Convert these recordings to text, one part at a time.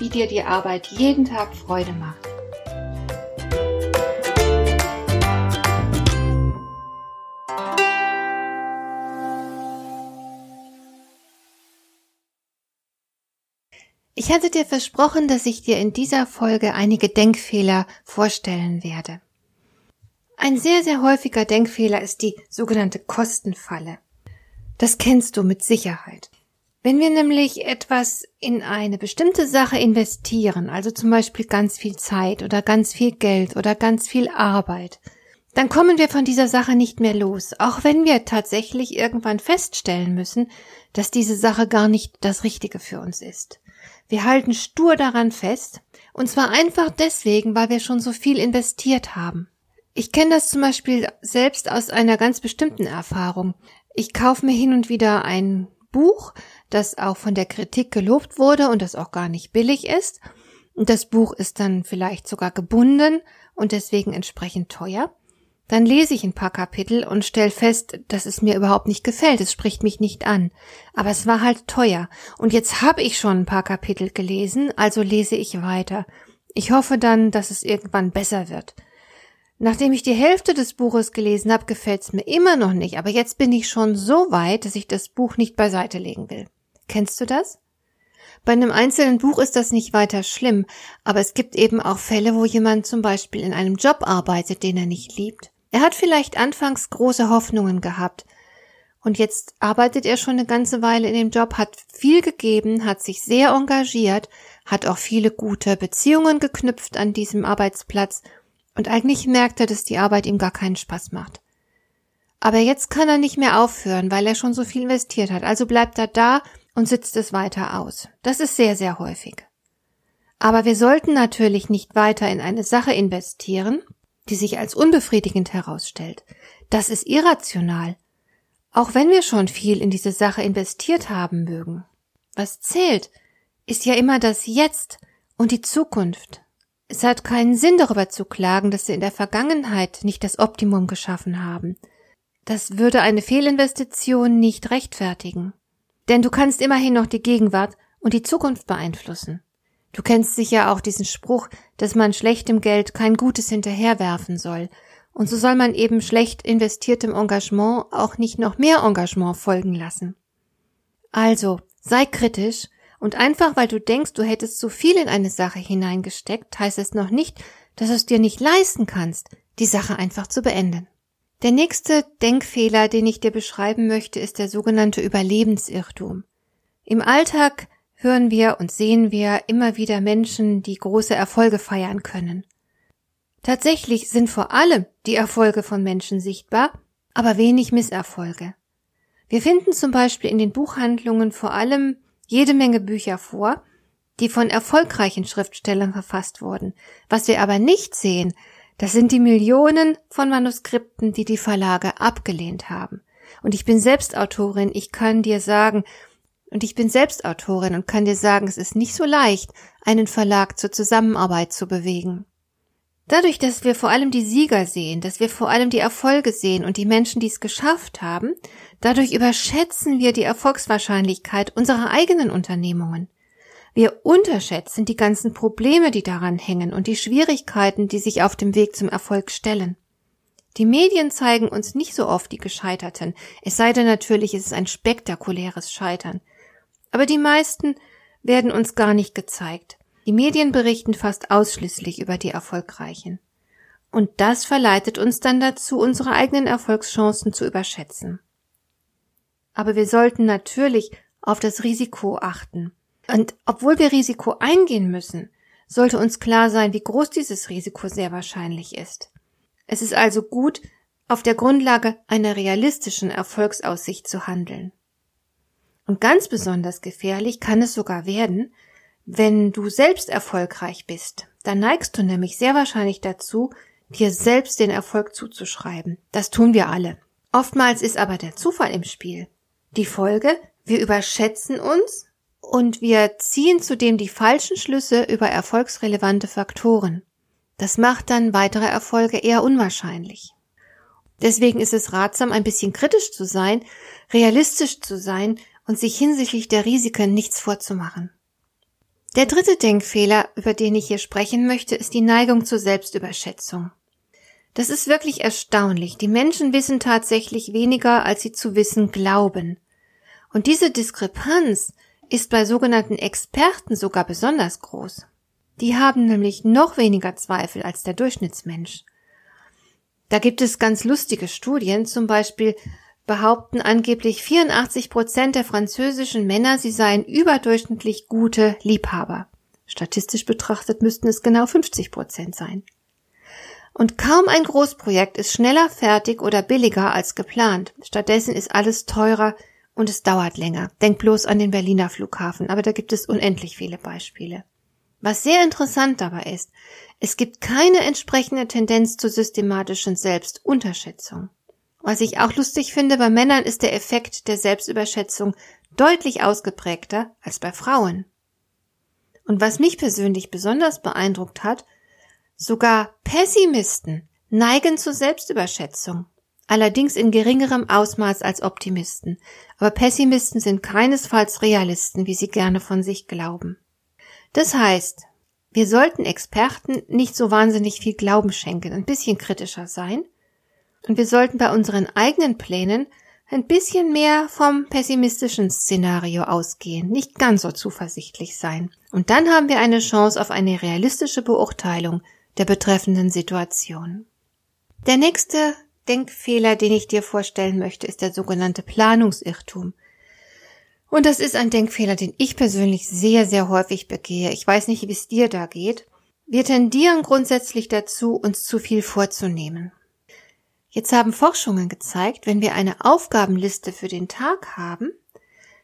wie dir die Arbeit jeden Tag Freude macht. Ich hatte dir versprochen, dass ich dir in dieser Folge einige Denkfehler vorstellen werde. Ein sehr, sehr häufiger Denkfehler ist die sogenannte Kostenfalle. Das kennst du mit Sicherheit. Wenn wir nämlich etwas in eine bestimmte Sache investieren, also zum Beispiel ganz viel Zeit oder ganz viel Geld oder ganz viel Arbeit, dann kommen wir von dieser Sache nicht mehr los, auch wenn wir tatsächlich irgendwann feststellen müssen, dass diese Sache gar nicht das Richtige für uns ist. Wir halten stur daran fest, und zwar einfach deswegen, weil wir schon so viel investiert haben. Ich kenne das zum Beispiel selbst aus einer ganz bestimmten Erfahrung. Ich kaufe mir hin und wieder ein Buch, das auch von der Kritik gelobt wurde und das auch gar nicht billig ist. Und das Buch ist dann vielleicht sogar gebunden und deswegen entsprechend teuer. Dann lese ich ein paar Kapitel und stelle fest, dass es mir überhaupt nicht gefällt. Es spricht mich nicht an. Aber es war halt teuer. Und jetzt habe ich schon ein paar Kapitel gelesen, also lese ich weiter. Ich hoffe dann, dass es irgendwann besser wird. Nachdem ich die Hälfte des Buches gelesen habe, gefällt es mir immer noch nicht, aber jetzt bin ich schon so weit, dass ich das Buch nicht beiseite legen will. Kennst du das? Bei einem einzelnen Buch ist das nicht weiter schlimm, aber es gibt eben auch Fälle, wo jemand zum Beispiel in einem Job arbeitet, den er nicht liebt. Er hat vielleicht anfangs große Hoffnungen gehabt, und jetzt arbeitet er schon eine ganze Weile in dem Job, hat viel gegeben, hat sich sehr engagiert, hat auch viele gute Beziehungen geknüpft an diesem Arbeitsplatz und eigentlich merkt er, dass die Arbeit ihm gar keinen Spaß macht. Aber jetzt kann er nicht mehr aufhören, weil er schon so viel investiert hat. Also bleibt er da und sitzt es weiter aus. Das ist sehr, sehr häufig. Aber wir sollten natürlich nicht weiter in eine Sache investieren, die sich als unbefriedigend herausstellt. Das ist irrational. Auch wenn wir schon viel in diese Sache investiert haben mögen. Was zählt, ist ja immer das Jetzt und die Zukunft. Es hat keinen Sinn darüber zu klagen, dass sie in der Vergangenheit nicht das Optimum geschaffen haben. Das würde eine Fehlinvestition nicht rechtfertigen. Denn du kannst immerhin noch die Gegenwart und die Zukunft beeinflussen. Du kennst sicher auch diesen Spruch, dass man schlechtem Geld kein Gutes hinterherwerfen soll. Und so soll man eben schlecht investiertem Engagement auch nicht noch mehr Engagement folgen lassen. Also, sei kritisch und einfach weil du denkst, du hättest zu viel in eine Sache hineingesteckt, heißt es noch nicht, dass du es dir nicht leisten kannst, die Sache einfach zu beenden. Der nächste Denkfehler, den ich dir beschreiben möchte, ist der sogenannte Überlebensirrtum. Im Alltag hören wir und sehen wir immer wieder Menschen, die große Erfolge feiern können. Tatsächlich sind vor allem die Erfolge von Menschen sichtbar, aber wenig Misserfolge. Wir finden zum Beispiel in den Buchhandlungen vor allem jede Menge Bücher vor, die von erfolgreichen Schriftstellern verfasst wurden. Was wir aber nicht sehen, das sind die Millionen von Manuskripten, die die Verlage abgelehnt haben. Und ich bin selbst Autorin, ich kann dir sagen, und ich bin selbst Autorin und kann dir sagen, es ist nicht so leicht, einen Verlag zur Zusammenarbeit zu bewegen. Dadurch, dass wir vor allem die Sieger sehen, dass wir vor allem die Erfolge sehen und die Menschen, die es geschafft haben, dadurch überschätzen wir die Erfolgswahrscheinlichkeit unserer eigenen Unternehmungen. Wir unterschätzen die ganzen Probleme, die daran hängen und die Schwierigkeiten, die sich auf dem Weg zum Erfolg stellen. Die Medien zeigen uns nicht so oft die Gescheiterten, es sei denn natürlich, es ist ein spektakuläres Scheitern. Aber die meisten werden uns gar nicht gezeigt. Die Medien berichten fast ausschließlich über die Erfolgreichen. Und das verleitet uns dann dazu, unsere eigenen Erfolgschancen zu überschätzen. Aber wir sollten natürlich auf das Risiko achten. Und obwohl wir Risiko eingehen müssen, sollte uns klar sein, wie groß dieses Risiko sehr wahrscheinlich ist. Es ist also gut, auf der Grundlage einer realistischen Erfolgsaussicht zu handeln. Und ganz besonders gefährlich kann es sogar werden, Wenn du selbst erfolgreich bist, dann neigst du nämlich sehr wahrscheinlich dazu, dir selbst den Erfolg zuzuschreiben. Das tun wir alle. Oftmals ist aber der Zufall im Spiel. Die Folge, wir überschätzen uns und wir ziehen zudem die falschen Schlüsse über erfolgsrelevante Faktoren. Das macht dann weitere Erfolge eher unwahrscheinlich. Deswegen ist es ratsam, ein bisschen kritisch zu sein, realistisch zu sein und sich hinsichtlich der Risiken nichts vorzumachen. Der dritte Denkfehler, über den ich hier sprechen möchte, ist die Neigung zur Selbstüberschätzung. Das ist wirklich erstaunlich. Die Menschen wissen tatsächlich weniger, als sie zu wissen glauben. Und diese Diskrepanz ist bei sogenannten Experten sogar besonders groß. Die haben nämlich noch weniger Zweifel als der Durchschnittsmensch. Da gibt es ganz lustige Studien, zum Beispiel behaupten angeblich 84 Prozent der französischen Männer, sie seien überdurchschnittlich gute Liebhaber. Statistisch betrachtet müssten es genau 50 Prozent sein. Und kaum ein Großprojekt ist schneller fertig oder billiger als geplant. Stattdessen ist alles teurer und es dauert länger. Denk bloß an den Berliner Flughafen, aber da gibt es unendlich viele Beispiele. Was sehr interessant dabei ist, es gibt keine entsprechende Tendenz zur systematischen Selbstunterschätzung. Was ich auch lustig finde, bei Männern ist der Effekt der Selbstüberschätzung deutlich ausgeprägter als bei Frauen. Und was mich persönlich besonders beeindruckt hat, sogar Pessimisten neigen zur Selbstüberschätzung, allerdings in geringerem Ausmaß als Optimisten, aber Pessimisten sind keinesfalls Realisten, wie sie gerne von sich glauben. Das heißt, wir sollten Experten nicht so wahnsinnig viel Glauben schenken, ein bisschen kritischer sein. Und wir sollten bei unseren eigenen Plänen ein bisschen mehr vom pessimistischen Szenario ausgehen, nicht ganz so zuversichtlich sein. Und dann haben wir eine Chance auf eine realistische Beurteilung der betreffenden Situation. Der nächste Denkfehler, den ich dir vorstellen möchte, ist der sogenannte Planungsirrtum. Und das ist ein Denkfehler, den ich persönlich sehr, sehr häufig begehe. Ich weiß nicht, wie es dir da geht. Wir tendieren grundsätzlich dazu, uns zu viel vorzunehmen. Jetzt haben Forschungen gezeigt, wenn wir eine Aufgabenliste für den Tag haben,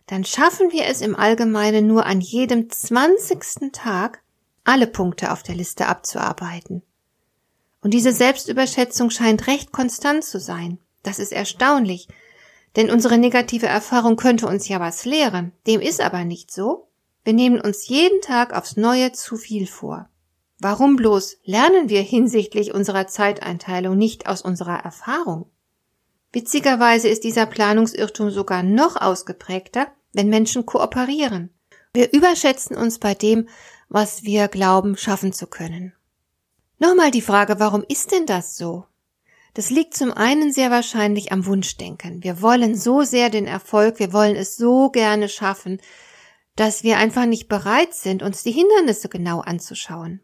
dann schaffen wir es im Allgemeinen nur an jedem zwanzigsten Tag, alle Punkte auf der Liste abzuarbeiten. Und diese Selbstüberschätzung scheint recht konstant zu sein. Das ist erstaunlich, denn unsere negative Erfahrung könnte uns ja was lehren. Dem ist aber nicht so. Wir nehmen uns jeden Tag aufs Neue zu viel vor. Warum bloß lernen wir hinsichtlich unserer Zeiteinteilung nicht aus unserer Erfahrung? Witzigerweise ist dieser Planungsirrtum sogar noch ausgeprägter, wenn Menschen kooperieren. Wir überschätzen uns bei dem, was wir glauben schaffen zu können. Nochmal die Frage, warum ist denn das so? Das liegt zum einen sehr wahrscheinlich am Wunschdenken. Wir wollen so sehr den Erfolg, wir wollen es so gerne schaffen, dass wir einfach nicht bereit sind, uns die Hindernisse genau anzuschauen.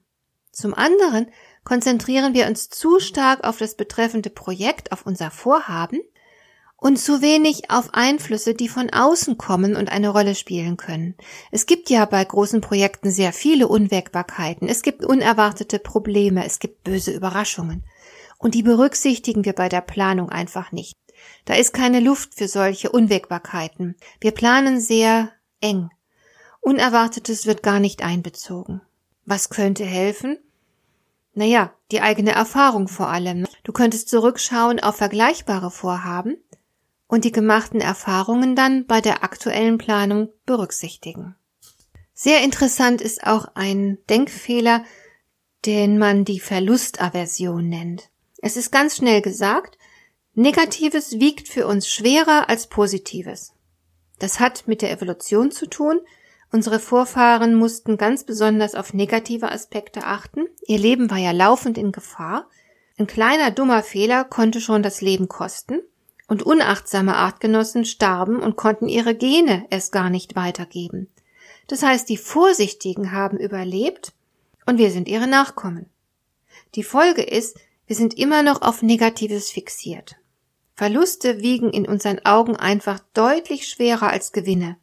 Zum anderen konzentrieren wir uns zu stark auf das betreffende Projekt, auf unser Vorhaben und zu wenig auf Einflüsse, die von außen kommen und eine Rolle spielen können. Es gibt ja bei großen Projekten sehr viele Unwägbarkeiten, es gibt unerwartete Probleme, es gibt böse Überraschungen. Und die berücksichtigen wir bei der Planung einfach nicht. Da ist keine Luft für solche Unwägbarkeiten. Wir planen sehr eng. Unerwartetes wird gar nicht einbezogen. Was könnte helfen? Naja, die eigene Erfahrung vor allem. Du könntest zurückschauen auf vergleichbare Vorhaben und die gemachten Erfahrungen dann bei der aktuellen Planung berücksichtigen. Sehr interessant ist auch ein Denkfehler, den man die Verlustaversion nennt. Es ist ganz schnell gesagt, Negatives wiegt für uns schwerer als Positives. Das hat mit der Evolution zu tun. Unsere Vorfahren mussten ganz besonders auf negative Aspekte achten. Ihr Leben war ja laufend in Gefahr. Ein kleiner dummer Fehler konnte schon das Leben kosten. Und unachtsame Artgenossen starben und konnten ihre Gene erst gar nicht weitergeben. Das heißt, die Vorsichtigen haben überlebt und wir sind ihre Nachkommen. Die Folge ist, wir sind immer noch auf Negatives fixiert. Verluste wiegen in unseren Augen einfach deutlich schwerer als Gewinne.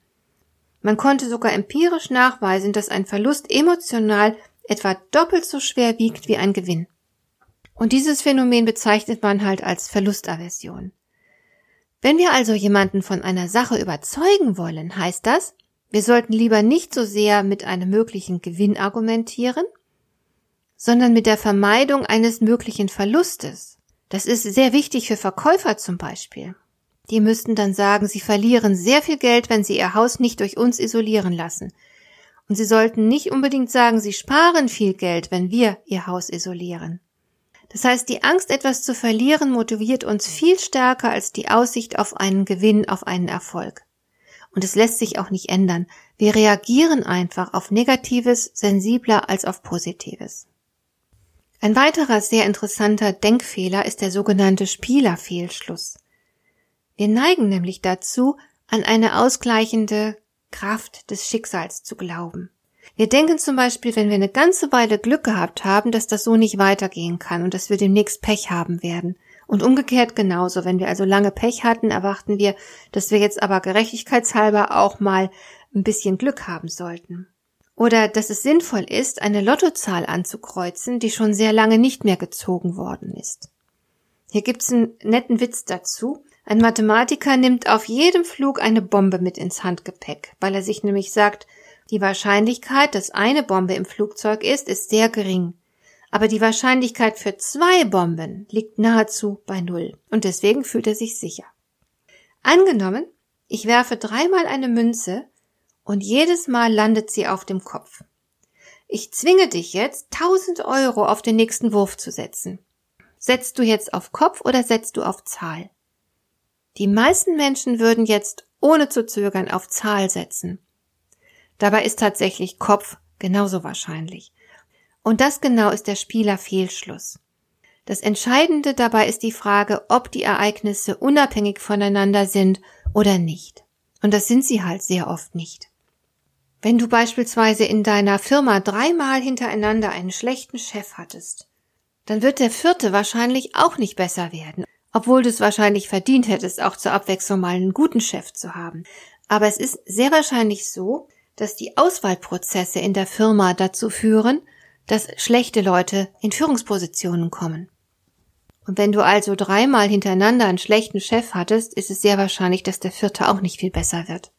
Man konnte sogar empirisch nachweisen, dass ein Verlust emotional etwa doppelt so schwer wiegt wie ein Gewinn. Und dieses Phänomen bezeichnet man halt als Verlustaversion. Wenn wir also jemanden von einer Sache überzeugen wollen, heißt das, Wir sollten lieber nicht so sehr mit einem möglichen Gewinn argumentieren, sondern mit der Vermeidung eines möglichen Verlustes. Das ist sehr wichtig für Verkäufer zum Beispiel. Die müssten dann sagen, sie verlieren sehr viel Geld, wenn sie ihr Haus nicht durch uns isolieren lassen. Und sie sollten nicht unbedingt sagen, sie sparen viel Geld, wenn wir ihr Haus isolieren. Das heißt, die Angst, etwas zu verlieren, motiviert uns viel stärker als die Aussicht auf einen Gewinn, auf einen Erfolg. Und es lässt sich auch nicht ändern. Wir reagieren einfach auf Negatives sensibler als auf Positives. Ein weiterer sehr interessanter Denkfehler ist der sogenannte Spielerfehlschluss. Wir neigen nämlich dazu, an eine ausgleichende Kraft des Schicksals zu glauben. Wir denken zum Beispiel, wenn wir eine ganze Weile Glück gehabt haben, dass das so nicht weitergehen kann und dass wir demnächst Pech haben werden. Und umgekehrt genauso. Wenn wir also lange Pech hatten, erwarten wir, dass wir jetzt aber gerechtigkeitshalber auch mal ein bisschen Glück haben sollten. Oder dass es sinnvoll ist, eine Lottozahl anzukreuzen, die schon sehr lange nicht mehr gezogen worden ist. Hier gibt's einen netten Witz dazu. Ein Mathematiker nimmt auf jedem Flug eine Bombe mit ins Handgepäck, weil er sich nämlich sagt, die Wahrscheinlichkeit, dass eine Bombe im Flugzeug ist, ist sehr gering. Aber die Wahrscheinlichkeit für zwei Bomben liegt nahezu bei Null. Und deswegen fühlt er sich sicher. Angenommen, ich werfe dreimal eine Münze und jedes Mal landet sie auf dem Kopf. Ich zwinge dich jetzt, 1000 Euro auf den nächsten Wurf zu setzen. Setzt du jetzt auf Kopf oder setzt du auf Zahl? Die meisten Menschen würden jetzt ohne zu zögern auf Zahl setzen. Dabei ist tatsächlich Kopf genauso wahrscheinlich. Und das genau ist der Spielerfehlschluss. Das Entscheidende dabei ist die Frage, ob die Ereignisse unabhängig voneinander sind oder nicht. Und das sind sie halt sehr oft nicht. Wenn du beispielsweise in deiner Firma dreimal hintereinander einen schlechten Chef hattest, dann wird der vierte wahrscheinlich auch nicht besser werden, obwohl du es wahrscheinlich verdient hättest, auch zur Abwechslung mal einen guten Chef zu haben. Aber es ist sehr wahrscheinlich so, dass die Auswahlprozesse in der Firma dazu führen, dass schlechte Leute in Führungspositionen kommen. Und wenn du also dreimal hintereinander einen schlechten Chef hattest, ist es sehr wahrscheinlich, dass der vierte auch nicht viel besser wird.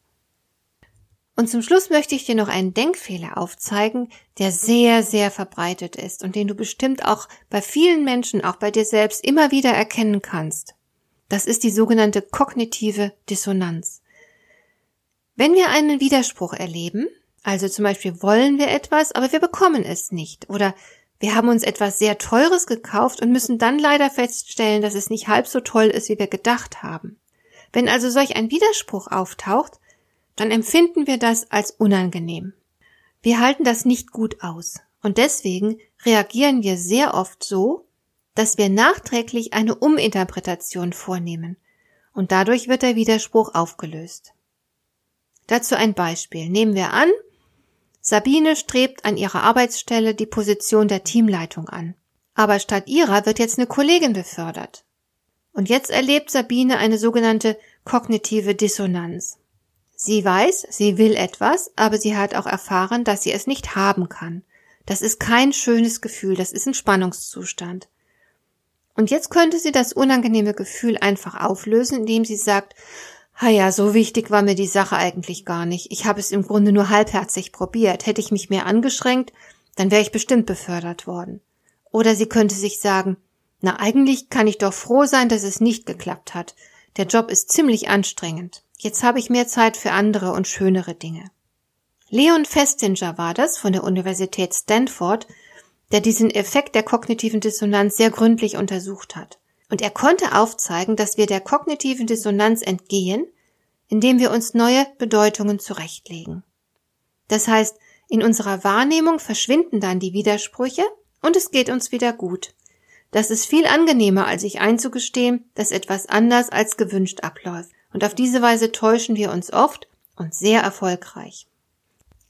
Und zum Schluss möchte ich dir noch einen Denkfehler aufzeigen, der sehr, sehr verbreitet ist und den du bestimmt auch bei vielen Menschen, auch bei dir selbst immer wieder erkennen kannst. Das ist die sogenannte kognitive Dissonanz. Wenn wir einen Widerspruch erleben, also zum Beispiel wollen wir etwas, aber wir bekommen es nicht, oder wir haben uns etwas sehr Teures gekauft und müssen dann leider feststellen, dass es nicht halb so toll ist, wie wir gedacht haben. Wenn also solch ein Widerspruch auftaucht, dann empfinden wir das als unangenehm. Wir halten das nicht gut aus und deswegen reagieren wir sehr oft so, dass wir nachträglich eine Uminterpretation vornehmen und dadurch wird der Widerspruch aufgelöst. Dazu ein Beispiel. Nehmen wir an, Sabine strebt an ihrer Arbeitsstelle die Position der Teamleitung an. Aber statt ihrer wird jetzt eine Kollegin befördert. Und jetzt erlebt Sabine eine sogenannte kognitive Dissonanz. Sie weiß, sie will etwas, aber sie hat auch erfahren, dass sie es nicht haben kann. Das ist kein schönes Gefühl, das ist ein Spannungszustand. Und jetzt könnte sie das unangenehme Gefühl einfach auflösen, indem sie sagt, Ha ja, so wichtig war mir die Sache eigentlich gar nicht. Ich habe es im Grunde nur halbherzig probiert. Hätte ich mich mehr angeschränkt, dann wäre ich bestimmt befördert worden. Oder sie könnte sich sagen, na eigentlich kann ich doch froh sein, dass es nicht geklappt hat. Der Job ist ziemlich anstrengend. Jetzt habe ich mehr Zeit für andere und schönere Dinge. Leon Festinger war das von der Universität Stanford, der diesen Effekt der kognitiven Dissonanz sehr gründlich untersucht hat. Und er konnte aufzeigen, dass wir der kognitiven Dissonanz entgehen, indem wir uns neue Bedeutungen zurechtlegen. Das heißt, in unserer Wahrnehmung verschwinden dann die Widersprüche und es geht uns wieder gut. Das ist viel angenehmer, als sich einzugestehen, dass etwas anders als gewünscht abläuft. Und auf diese Weise täuschen wir uns oft und sehr erfolgreich.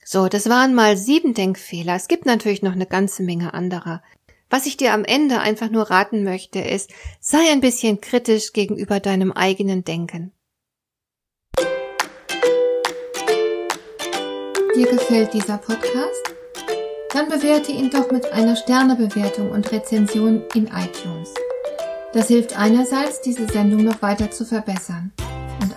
So, das waren mal sieben Denkfehler. Es gibt natürlich noch eine ganze Menge anderer. Was ich dir am Ende einfach nur raten möchte, ist, sei ein bisschen kritisch gegenüber deinem eigenen Denken. Dir gefällt dieser Podcast? Dann bewerte ihn doch mit einer Sternebewertung und Rezension in iTunes. Das hilft einerseits, diese Sendung noch weiter zu verbessern